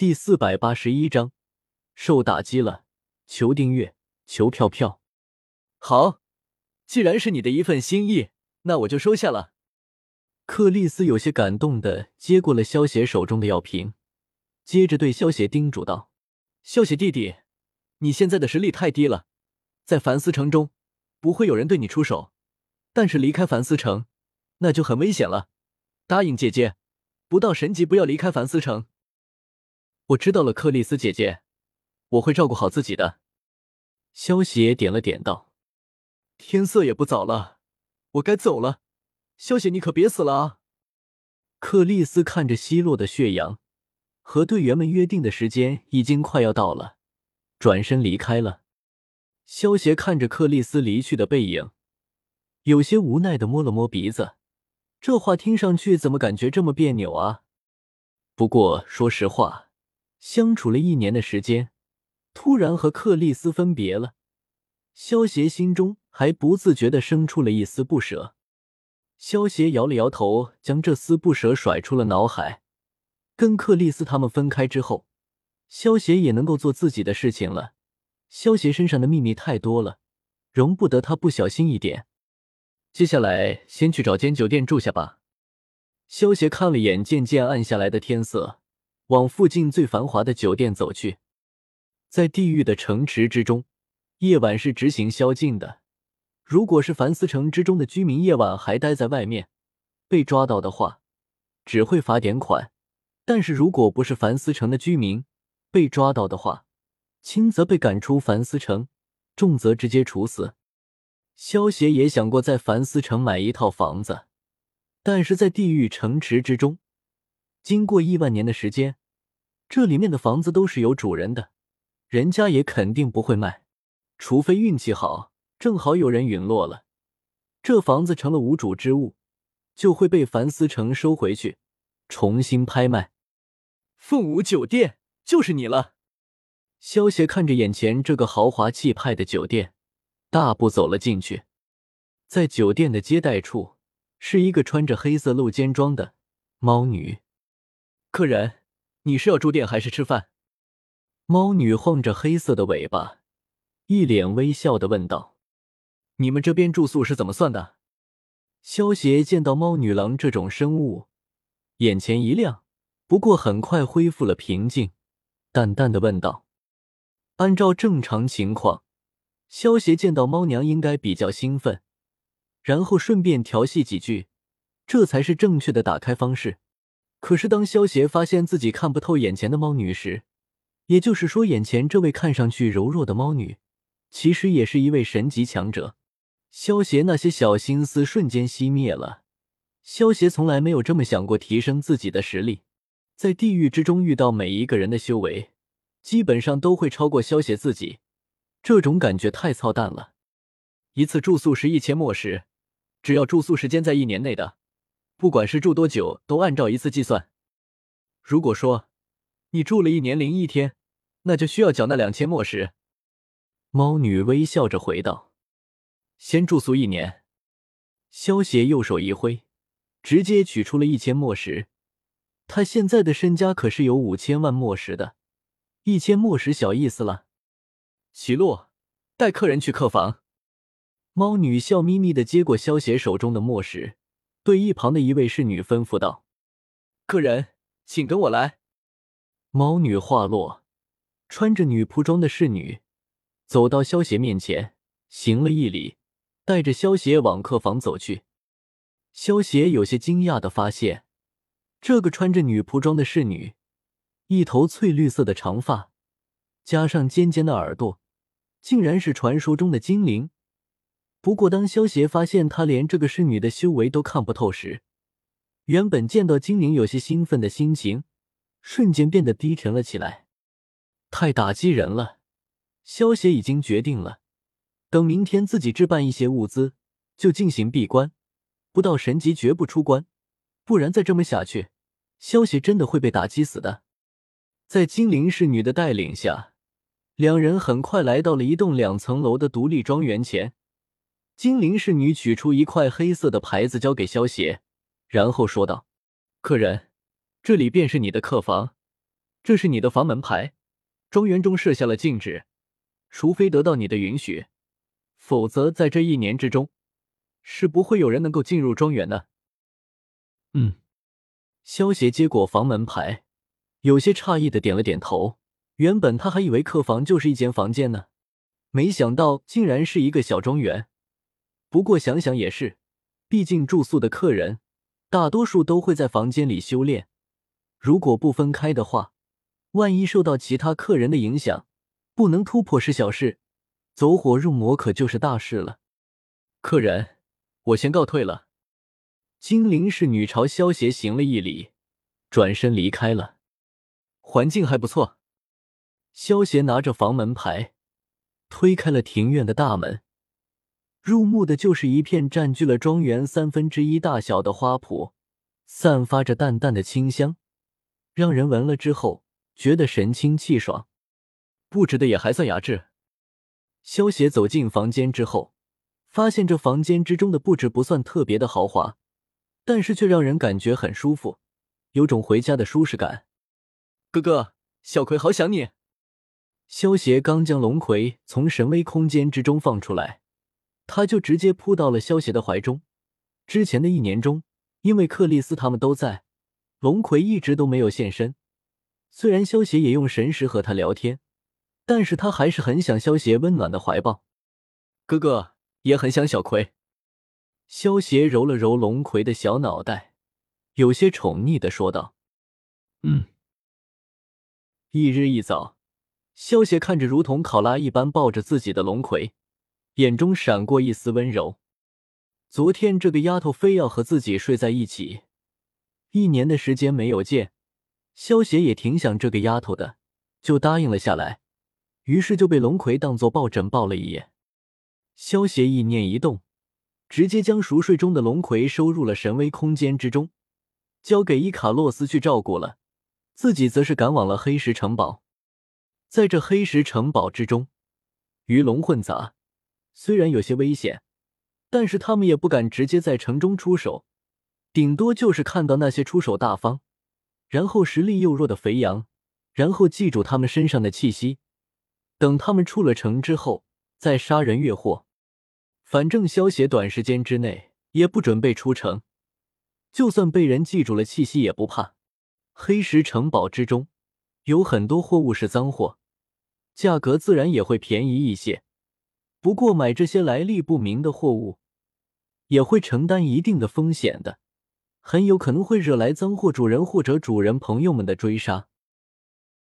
第四百八十一章，受打击了，求订阅，求票票。好，既然是你的一份心意，那我就收下了。克里斯有些感动的接过了萧邪手中的药瓶，接着对萧邪叮嘱道：“萧邪弟弟，你现在的实力太低了，在凡思城中不会有人对你出手，但是离开凡思城，那就很危险了。答应姐姐，不到神级不要离开凡思城。”我知道了，克里斯姐姐，我会照顾好自己的。萧邪点了点道：“天色也不早了，我该走了。萧邪，你可别死了啊！”克里斯看着稀落的血阳，和队员们约定的时间已经快要到了，转身离开了。萧邪看着克里斯离去的背影，有些无奈的摸了摸鼻子，这话听上去怎么感觉这么别扭啊？不过说实话。相处了一年的时间，突然和克里斯分别了，萧邪心中还不自觉的生出了一丝不舍。萧邪摇了摇头，将这丝不舍甩出了脑海。跟克里斯他们分开之后，萧邪也能够做自己的事情了。萧邪身上的秘密太多了，容不得他不小心一点。接下来，先去找间酒店住下吧。萧邪看了眼渐渐暗下来的天色。往附近最繁华的酒店走去，在地狱的城池之中，夜晚是执行宵禁的。如果是凡思城之中的居民夜晚还待在外面，被抓到的话，只会罚点款；但是如果不是凡思城的居民被抓到的话，轻则被赶出凡思城，重则直接处死。萧协也想过在凡思城买一套房子，但是在地狱城池之中，经过亿万年的时间。这里面的房子都是有主人的，人家也肯定不会卖，除非运气好，正好有人陨落了，这房子成了无主之物，就会被凡思成收回去，重新拍卖。凤舞酒店就是你了。萧协看着眼前这个豪华气派的酒店，大步走了进去。在酒店的接待处，是一个穿着黑色露肩装的猫女客人。你是要住店还是吃饭？猫女晃着黑色的尾巴，一脸微笑的问道：“你们这边住宿是怎么算的？”萧协见到猫女郎这种生物，眼前一亮，不过很快恢复了平静，淡淡的问道：“按照正常情况，萧协见到猫娘应该比较兴奋，然后顺便调戏几句，这才是正确的打开方式。”可是，当萧协发现自己看不透眼前的猫女时，也就是说，眼前这位看上去柔弱的猫女，其实也是一位神级强者。萧协那些小心思瞬间熄灭了。萧协从来没有这么想过提升自己的实力。在地狱之中遇到每一个人的修为，基本上都会超过萧协自己，这种感觉太操蛋了。一次住宿是一千墨石，只要住宿时间在一年内的。不管是住多久，都按照一次计算。如果说你住了一年零一天，那就需要缴纳两千墨石。猫女微笑着回道：“先住宿一年。”萧协右手一挥，直接取出了一千墨石。他现在的身家可是有五千万墨石的，一千墨石小意思了。齐洛，带客人去客房。猫女笑眯眯的接过萧协手中的墨石。对一旁的一位侍女吩咐道：“客人，请跟我来。”猫女话落，穿着女仆装的侍女走到萧邪面前，行了一礼，带着萧邪往客房走去。萧邪有些惊讶的发现，这个穿着女仆装的侍女，一头翠绿色的长发，加上尖尖的耳朵，竟然是传说中的精灵。不过，当萧协发现他连这个侍女的修为都看不透时，原本见到精灵有些兴奋的心情瞬间变得低沉了起来。太打击人了！萧协已经决定了，等明天自己置办一些物资，就进行闭关，不到神级绝不出关。不然再这么下去，萧协真的会被打击死的。在精灵侍女的带领下，两人很快来到了一栋两层楼的独立庄园前。精灵侍女取出一块黑色的牌子，交给萧邪，然后说道：“客人，这里便是你的客房。这是你的房门牌，庄园中设下了禁止，除非得到你的允许，否则在这一年之中，是不会有人能够进入庄园的。嗯，萧协接过房门牌，有些诧异的点了点头。原本他还以为客房就是一间房间呢，没想到竟然是一个小庄园。不过想想也是，毕竟住宿的客人大多数都会在房间里修炼，如果不分开的话，万一受到其他客人的影响，不能突破是小事，走火入魔可就是大事了。客人，我先告退了。精灵侍女朝萧协行了一礼，转身离开了。环境还不错。萧协拿着房门牌，推开了庭院的大门。入目的就是一片占据了庄园三分之一大小的花圃，散发着淡淡的清香，让人闻了之后觉得神清气爽。布置的也还算雅致。萧协走进房间之后，发现这房间之中的布置不算特别的豪华，但是却让人感觉很舒服，有种回家的舒适感。哥哥，小葵好想你。萧协刚将龙葵从神威空间之中放出来，他就直接扑到了萧协的怀中。之前的一年中，因为克里斯他们都在，龙葵一直都没有现身。虽然萧协也用神识和他聊天，但是他还是很想萧协温暖的怀抱。哥哥也很想小葵。萧协揉了揉龙葵的小脑袋，有些宠溺的说道：“嗯。”一日一早。萧协看着如同考拉一般抱着自己的龙葵，眼中闪过一丝温柔。昨天这个丫头非要和自己睡在一起，一年的时间没有见，萧协也挺想这个丫头的，就答应了下来。于是就被龙葵当做抱枕抱了一夜。萧协意念一动，直接将熟睡中的龙葵收入了神威空间之中，交给伊卡洛斯去照顾了，自己则是赶往了黑石城堡。在这黑石城堡之中，鱼龙混杂，虽然有些危险，但是他们也不敢直接在城中出手，顶多就是看到那些出手大方，然后实力又弱的肥羊，然后记住他们身上的气息，等他们出了城之后再杀人越货。反正萧协短时间之内也不准备出城，就算被人记住了气息也不怕。黑石城堡之中有很多货物是赃货。价格自然也会便宜一些，不过买这些来历不明的货物，也会承担一定的风险的，很有可能会惹来赃货主人或者主人朋友们的追杀。